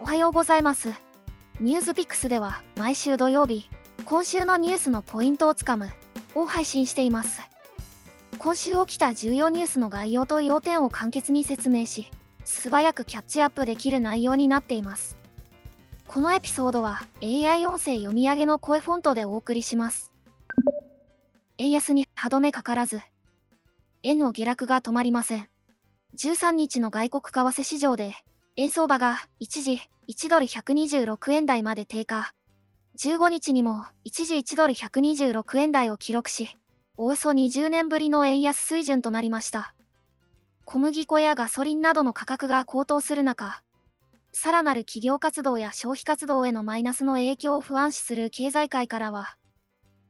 おはようございます。ニュースピックスでは毎週土曜日、今週のニュースのポイントをつかむを配信しています。今週起きた重要ニュースの概要と要点を簡潔に説明し、素早くキャッチアップできる内容になっています。このエピソードは AI 音声読み上げの声フォントでお送りします。円安に歯止めかからず、円の下落が止まりません。13日の外国為替市場で、円相場が一時1ドル126円台まで低下。15日にも一時1ドル126円台を記録し、およそ20年ぶりの円安水準となりました。小麦粉やガソリンなどの価格が高騰する中、さらなる企業活動や消費活動へのマイナスの影響を不安視する経済界からは、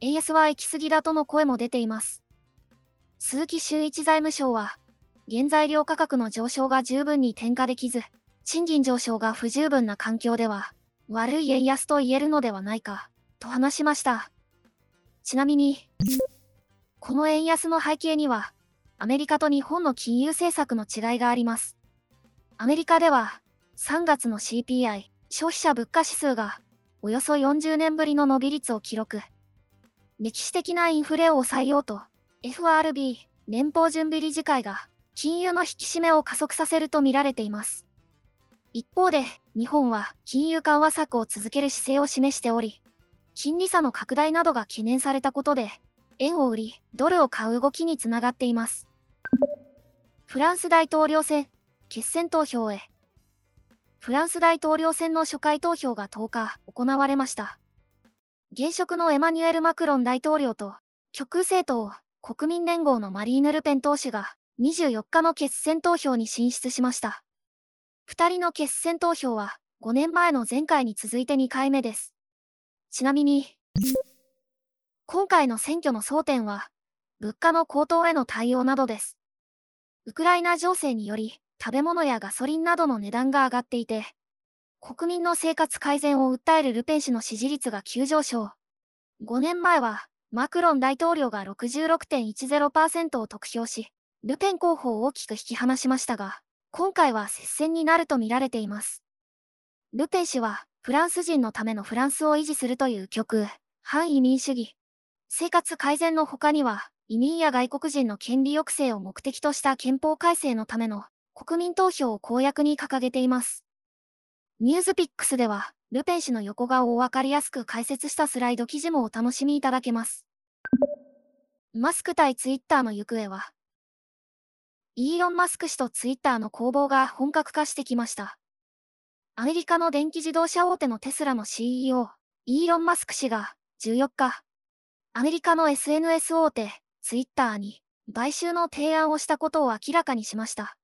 円安は行き過ぎだとの声も出ています。鈴木修一財務省は、原材料価格の上昇が十分に転嫁できず、賃金上昇が不十分な環境では、悪い円安と言えるのではないか、と話しました。ちなみに、この円安の背景には、アメリカと日本の金融政策の違いがあります。アメリカでは、3月の CPI、消費者物価指数が、およそ40年ぶりの伸び率を記録。歴史的なインフレを抑えようと、FRB、連邦準備理事会が、金融の引き締めを加速させると見られています。一方で、日本は金融緩和策を続ける姿勢を示しており、金利差の拡大などが懸念されたことで、円を売り、ドルを買う動きにつながっています。フランス大統領選、決選投票へ。フランス大統領選の初回投票が10日行われました。現職のエマニュエル・マクロン大統領と、極右政党、国民連合のマリーヌ・ルペン党首が、24日の決選投票に進出しました。二人の決選投票は、5年前の前回に続いて2回目です。ちなみに、今回の選挙の争点は、物価の高騰への対応などです。ウクライナ情勢により、食べ物やガソリンなどの値段が上がっていて、国民の生活改善を訴えるルペン氏の支持率が急上昇。5年前は、マクロン大統領が66.10%を得票し、ルペン候補を大きく引き離しましたが、今回は接戦になると見られています。ルペン氏は、フランス人のためのフランスを維持するという極、反移民主義。生活改善の他には、移民や外国人の権利抑制を目的とした憲法改正のための国民投票を公約に掲げています。ニュースピックスでは、ルペン氏の横顔をわかりやすく解説したスライド記事もお楽しみいただけます。マスク対ツイッターの行方は、イーロン・マスク氏とツイッターの攻防が本格化してきました。アメリカの電気自動車大手のテスラの CEO、イーロン・マスク氏が14日、アメリカの SNS 大手、ツイッターに買収の提案をしたことを明らかにしました。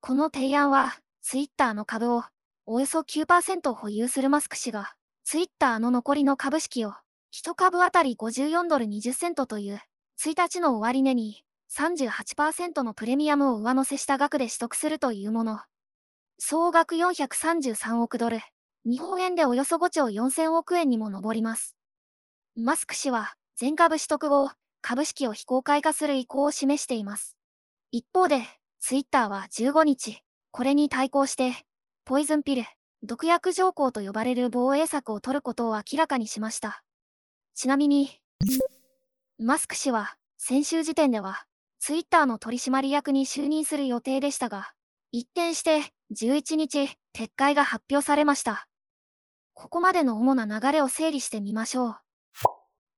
この提案は、ツイッターの株をおよそ9%保有するマスク氏が、ツイッターの残りの株式を1株当たり54ドル20セントという1日の終値に38%のプレミアムを上乗せした額で取得するというもの。総額433億ドル、日本円でおよそ5兆4000億円にも上ります。マスク氏は全株取得後、株式を非公開化する意向を示しています。一方で、ツイッターは15日、これに対抗して、ポイズンピル、毒薬条項と呼ばれる防衛策を取ることを明らかにしました。ちなみに、マスク氏は、先週時点では、ツイッターの取締役に就任する予定でしたが、一転して11日、撤回が発表されました。ここまでの主な流れを整理してみましょう。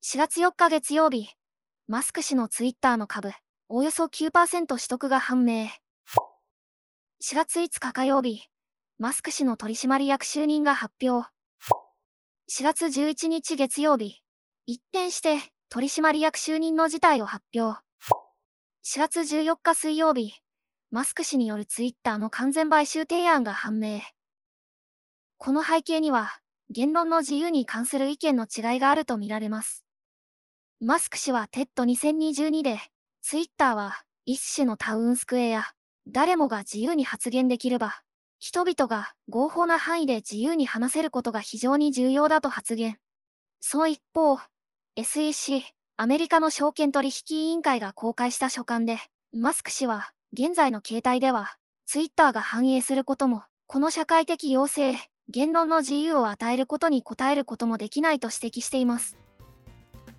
4月4日月曜日、マスク氏のツイッターの株、およそ9%取得が判明。4月5日火曜日、マスク氏の取締役就任が発表。4月11日月曜日、一転して取締役就任の事態を発表。4月14日水曜日、マスク氏によるツイッターの完全買収提案が判明。この背景には、言論の自由に関する意見の違いがあるとみられます。マスク氏は TED2022 で、ツイッターは一種のタウンスクエア、誰もが自由に発言できる場、人々が合法な範囲で自由に話せることが非常に重要だと発言。その一方、SEC、アメリカの証券取引委員会が公開した書簡で、マスク氏は、現在の形態では、ツイッターが反映することも、この社会的要請、言論の自由を与えることに応えることもできないと指摘しています。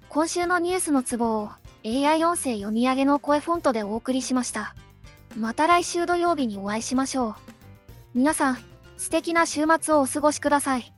今週のニュースのツボを AI 音声読み上げの声フォントでお送りしました。また来週土曜日にお会いしましょう。皆さん、素敵な週末をお過ごしください。